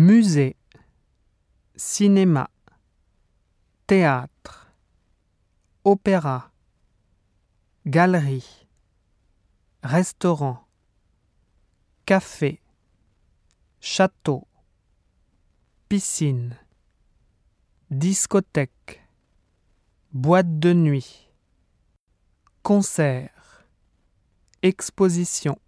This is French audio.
musée, cinéma, théâtre, opéra, galerie, restaurant, café, château, piscine, discothèque, boîte de nuit, concert, exposition.